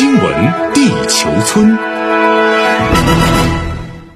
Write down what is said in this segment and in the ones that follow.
新闻地球村，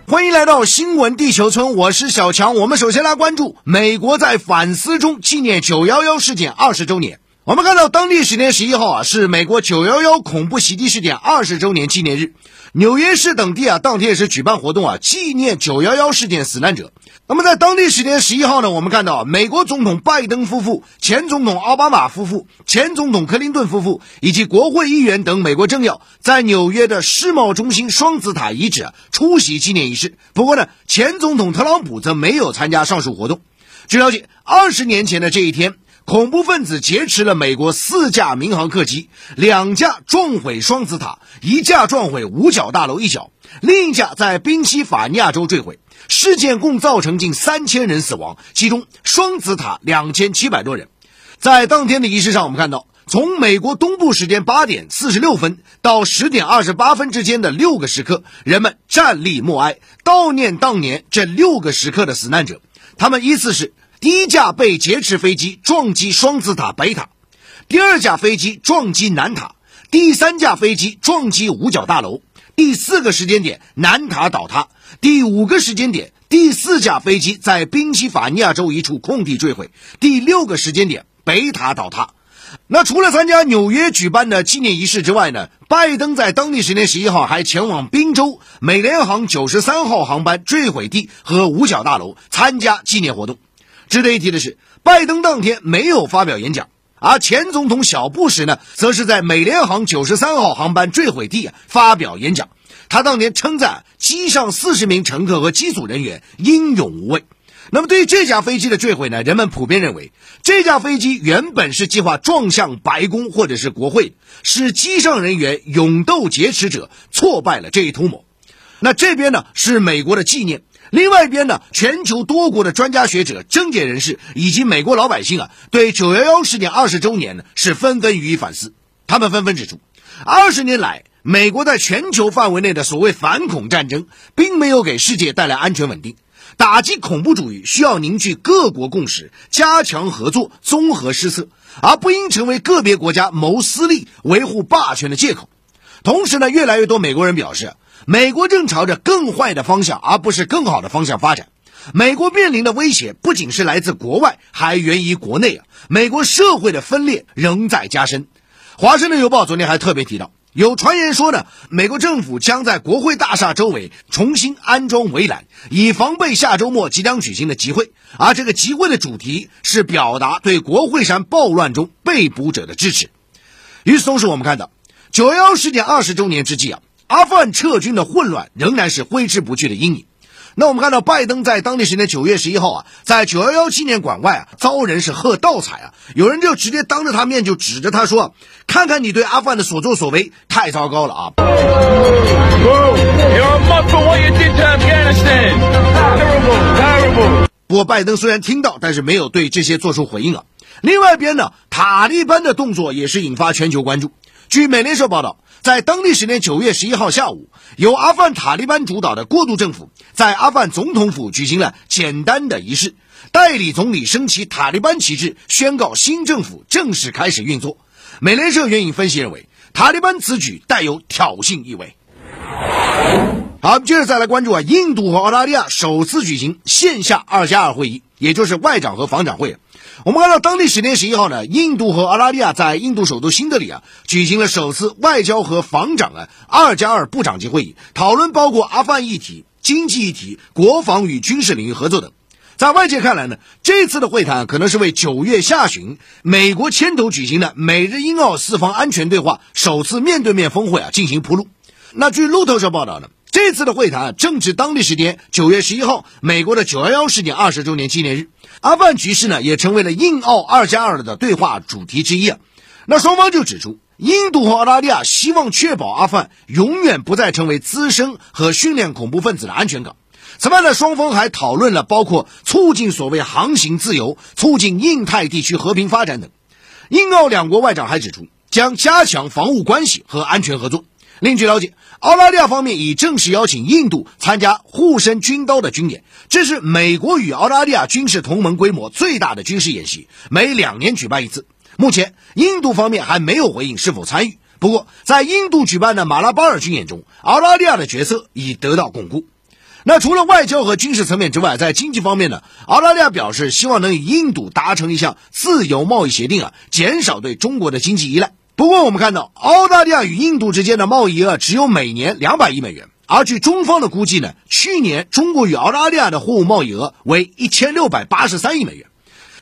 欢迎来到新闻地球村，我是小强。我们首先来关注美国在反思中纪念九幺幺事件二十周年。我们看到，当地时间十一号啊，是美国九幺幺恐怖袭击事件二十周年纪念日。纽约市等地啊，当天也是举办活动啊，纪念九幺幺事件死难者。那么在当地时间十一号呢，我们看到美国总统拜登夫妇、前总统奥巴马夫妇、前总统克林顿夫妇以及国会议员等美国政要，在纽约的世贸中心双子塔遗址啊出席纪念仪式。不过呢，前总统特朗普则没有参加上述活动。据了解，二十年前的这一天。恐怖分子劫持了美国四架民航客机，两架撞毁双子塔，一架撞毁五角大楼一角，另一架在宾夕法尼亚州坠毁。事件共造成近三千人死亡，其中双子塔两千七百多人。在当天的仪式上，我们看到，从美国东部时间八点四十六分到十点二十八分之间的六个时刻，人们站立默哀，悼念当年这六个时刻的死难者。他们依次是。第一架被劫持飞机撞击双子塔北塔，第二架飞机撞击南塔，第三架飞机撞击五角大楼，第四个时间点南塔倒塌，第五个时间点第四架飞机在宾夕法尼亚州一处空地坠毁，第六个时间点北塔倒塌。那除了参加纽约举办的纪念仪式之外呢，拜登在当地时间十一号还前往宾州美联航九十三号航班坠毁地和五角大楼参加纪念活动。值得一提的是，拜登当天没有发表演讲，而前总统小布什呢，则是在美联航九十三号航班坠毁地啊发表演讲。他当年称赞机上四十名乘客和机组人员英勇无畏。那么，对于这架飞机的坠毁呢，人们普遍认为，这架飞机原本是计划撞向白宫或者是国会，是机上人员勇斗劫持者挫败了这一图谋。那这边呢，是美国的纪念。另外一边呢，全球多国的专家学者、政界人士以及美国老百姓啊，对九幺幺事件二十周年呢是纷纷予以反思。他们纷纷指出，二十年来，美国在全球范围内的所谓反恐战争，并没有给世界带来安全稳定。打击恐怖主义需要凝聚各国共识，加强合作，综合施策，而不应成为个别国家谋私利、维护霸权的借口。同时呢，越来越多美国人表示。美国正朝着更坏的方向，而不是更好的方向发展。美国面临的威胁不仅是来自国外，还源于国内啊！美国社会的分裂仍在加深。华盛顿邮报昨天还特别提到，有传言说呢，美国政府将在国会大厦周围重新安装围栏，以防备下周末即将举行的集会。而这个集会的主题是表达对国会山暴乱中被捕者的支持。与此同时，我们看到九幺幺事件二十周年之际啊。阿富汗撤军的混乱仍然是挥之不去的阴影。那我们看到，拜登在当地时间九月十一号啊，在九幺幺纪念馆外啊，遭人是喝倒彩啊，有人就直接当着他面就指着他说：“看看你对阿富汗的所作所为，太糟糕了啊！”不过，拜登虽然听到，但是没有对这些做出回应啊。另外一边呢，塔利班的动作也是引发全球关注。据美联社报道。在当地时间九月十一号下午，由阿富汗塔利班主导的过渡政府在阿富汗总统府举行了简单的仪式，代理总理升起塔利班旗帜，宣告新政府正式开始运作。美联社援引分析认为，塔利班此举带有挑衅意味。好，接着再来关注啊，印度和澳大利亚首次举行线下二加二会议，也就是外长和防长会。我们看到，当地时间十一号呢，印度和澳大利亚在印度首都新德里啊举行了首次外交和防长啊二加二部长级会议，讨论包括阿富汗议题、经济议题、国防与军事领域合作等。在外界看来呢，这次的会谈可能是为九月下旬美国牵头举行的美日英澳四方安全对话首次面对面峰会啊进行铺路。那据路透社报道呢，这次的会谈正值当地时间九月十一号美国的九幺幺事件二十周年纪念日。阿富汗局势呢，也成为了印澳二加二的对话主题之一。那双方就指出，印度和澳大利亚希望确保阿富汗永远不再成为滋生和训练恐怖分子的安全港。此外呢，双方还讨论了包括促进所谓航行自由、促进印太地区和平发展等。印澳两国外长还指出，将加强防务关系和安全合作。另据了解，澳大利亚方面已正式邀请印度参加护身军刀的军演，这是美国与澳大利亚军事同盟规模最大的军事演习，每两年举办一次。目前，印度方面还没有回应是否参与，不过，在印度举办的马拉巴尔军演中，澳大利亚的角色已得到巩固。那除了外交和军事层面之外，在经济方面呢，澳大利亚表示希望能与印度达成一项自由贸易协定啊，减少对中国的经济依赖。不过，我们看到澳大利亚与印度之间的贸易额只有每年两百亿美元，而据中方的估计呢，去年中国与澳大利亚的货物贸易额为一千六百八十三亿美元。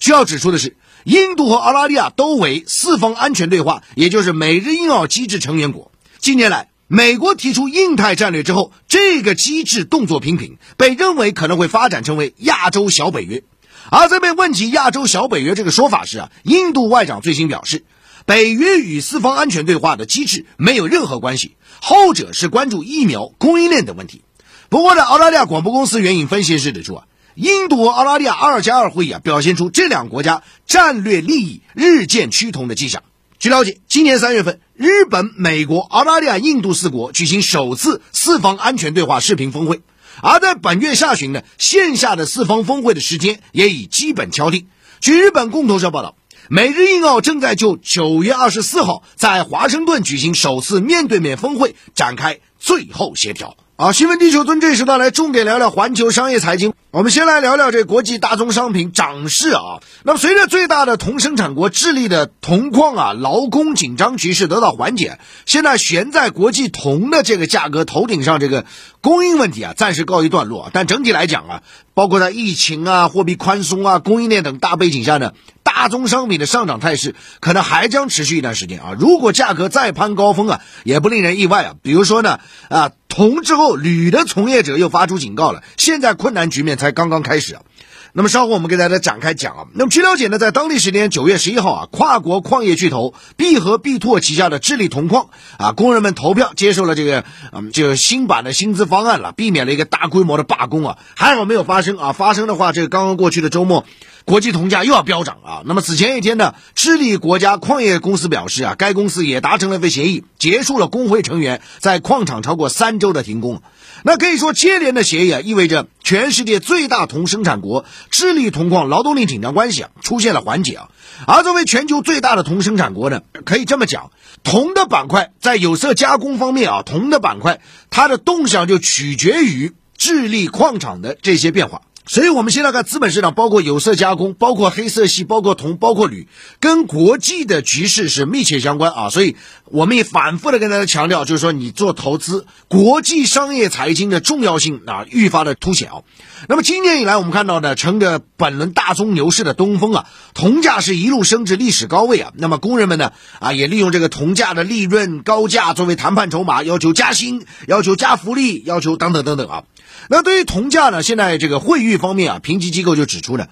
需要指出的是，印度和澳大利亚都为四方安全对话，也就是美日印澳机制成员国。近年来，美国提出印太战略之后，这个机制动作频频，被认为可能会发展成为亚洲小北约。而在被问及亚洲小北约这个说法时啊，印度外长最新表示，北约与四方安全对话的机制没有任何关系，后者是关注疫苗供应链等问题。不过呢，澳大利亚广播公司援引分析师指出啊，印度和澳大利亚二加二会议啊，表现出这两国家战略利益日渐趋同的迹象。据了解，今年三月份，日本、美国、澳大利亚、印度四国举行首次四方安全对话视频峰会。而在本月下旬呢，线下的四方峰会的时间也已基本敲定。据日本共同社报道，美日印澳正在就九月二十四号在华盛顿举行首次面对面峰会展开最后协调。好，新闻地球村这时段来重点聊聊环球商业财经。我们先来聊聊这国际大宗商品涨势啊。那么，随着最大的铜生产国智利的铜矿啊劳工紧张局势得到缓解，现在悬在国际铜的这个价格头顶上这个供应问题啊暂时告一段落。但整体来讲啊，包括在疫情啊、货币宽松啊、供应链等大背景下呢，大宗商品的上涨态势可能还将持续一段时间啊。如果价格再攀高峰啊，也不令人意外啊。比如说呢啊。铜之后，铝的从业者又发出警告了。现在困难局面才刚刚开始啊。那么稍后我们给大家展开讲啊。那么据了解呢，在当地时间九月十一号啊，跨国矿业巨头必和必拓旗下的智利铜矿啊，工人们投票接受了这个嗯，就新版的薪资方案了，避免了一个大规模的罢工啊。还好没有发生啊，发生的话，这个刚刚过去的周末。国际铜价又要飙涨啊！那么此前一天呢，智利国家矿业公司表示啊，该公司也达成了一份协议，结束了工会成员在矿场超过三周的停工。那可以说，接连的协议啊，意味着全世界最大铜生产国智利铜矿劳动力紧张关系啊出现了缓解啊。而作为全球最大的铜生产国呢，可以这么讲，铜的板块在有色加工方面啊，铜的板块它的动向就取决于智利矿场的这些变化。所以，我们现在看资本市场，包括有色加工，包括黑色系，包括铜，包括铝，跟国际的局势是密切相关啊。所以，我们也反复的跟大家强调，就是说，你做投资，国际商业财经的重要性啊，愈发的凸显啊。那么，今年以来，我们看到呢，乘着本轮大宗牛市的东风啊，铜价是一路升至历史高位啊。那么，工人们呢，啊，也利用这个铜价的利润高价作为谈判筹码，要求加薪，要求加福利，要求等等等等啊。那对于铜价呢？现在这个汇率一方面啊，评级机构就指出呢，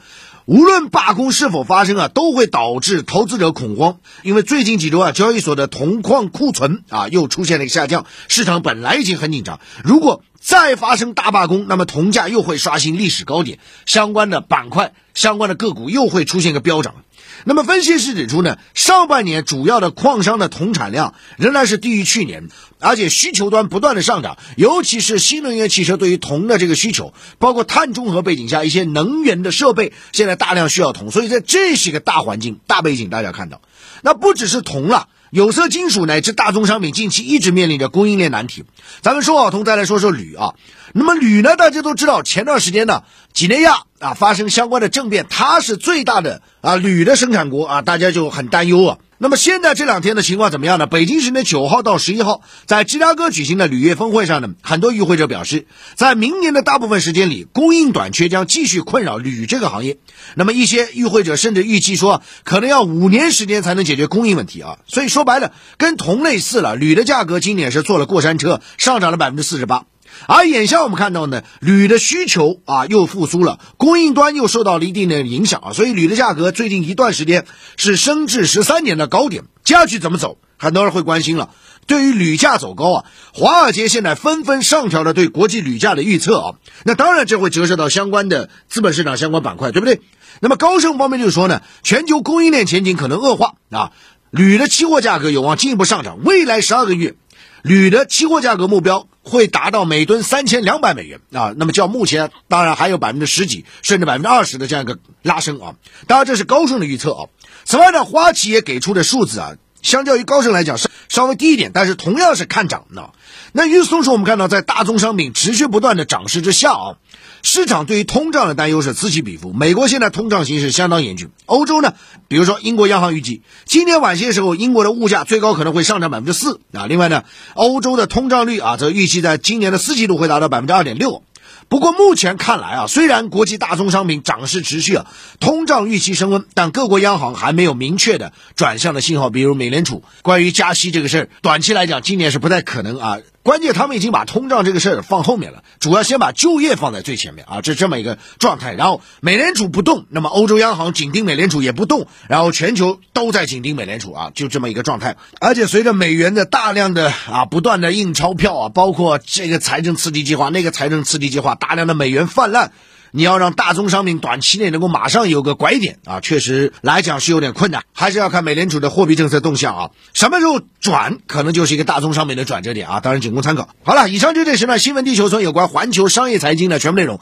无论罢工是否发生啊，都会导致投资者恐慌。因为最近几周啊，交易所的铜矿库存啊又出现了一个下降，市场本来已经很紧张，如果再发生大罢工，那么铜价又会刷新历史高点，相关的板块、相关的个股又会出现一个飙涨。那么分析师指出呢，上半年主要的矿商的铜产量仍然是低于去年，而且需求端不断的上涨，尤其是新能源汽车对于铜的这个需求，包括碳中和背景下一些能源的设备现在大量需要铜，所以在这是一个大环境、大背景，大家看到，那不只是铜了，有色金属乃至大宗商品近期一直面临着供应链难题。咱们说好铜，再来说说铝啊。那么铝呢？大家都知道，前段时间呢，几内亚啊发生相关的政变，它是最大的啊铝的生产国啊，大家就很担忧啊。那么现在这两天的情况怎么样呢？北京时间九号到十一号，在芝加哥举行的铝业峰会上呢，很多与会者表示，在明年的大部分时间里，供应短缺将继续困扰铝这个行业。那么一些与会者甚至预计说，可能要五年时间才能解决供应问题啊。所以说白了，跟铜类似了，铝的价格今年是坐了过山车，上涨了百分之四十八。而眼下我们看到呢，铝的需求啊又复苏了，供应端又受到了一定的影响啊，所以铝的价格最近一段时间是升至十三年的高点，接下去怎么走？很多人会关心了。对于铝价走高啊，华尔街现在纷纷上调了对国际铝价的预测啊，那当然这会折射到相关的资本市场相关板块，对不对？那么高盛方面就说呢，全球供应链前景可能恶化啊，铝的期货价格有望进一步上涨，未来十二个月。铝的期货价格目标会达到每吨三千两百美元啊，那么较目前当然还有百分之十几甚至百分之二十的这样一个拉升啊，当然这是高盛的预测啊。此外呢，花旗也给出的数字啊，相较于高盛来讲是稍微低一点，但是同样是看涨的。那与此同时，我们看到在大宗商品持续不断的涨势之下啊，市场对于通胀的担忧是此起彼伏。美国现在通胀形势相当严峻，欧洲呢，比如说英国央行预计今年晚些时候，英国的物价最高可能会上涨百分之四啊。另外呢，欧洲的通胀率啊，则预计在今年的四季度会达到百分之二点六。不过目前看来啊，虽然国际大宗商品涨势持续啊，通胀预期升温，但各国央行还没有明确的转向的信号。比如美联储关于加息这个事儿，短期来讲今年是不太可能啊。关键他们已经把通胀这个事儿放后面了，主要先把就业放在最前面啊，这这么一个状态。然后美联储不动，那么欧洲央行紧盯美联储也不动，然后全球都在紧盯美联储啊，就这么一个状态。而且随着美元的大量的啊不断的印钞票啊，包括这个财政刺激计划、那个财政刺激计划，大量的美元泛滥。你要让大宗商品短期内能够马上有个拐点啊，确实来讲是有点困难，还是要看美联储的货币政策动向啊。什么时候转，可能就是一个大宗商品的转折点啊。当然仅供参考。好了，以上就这时呢新闻地球村有关环球商业财经的全部内容。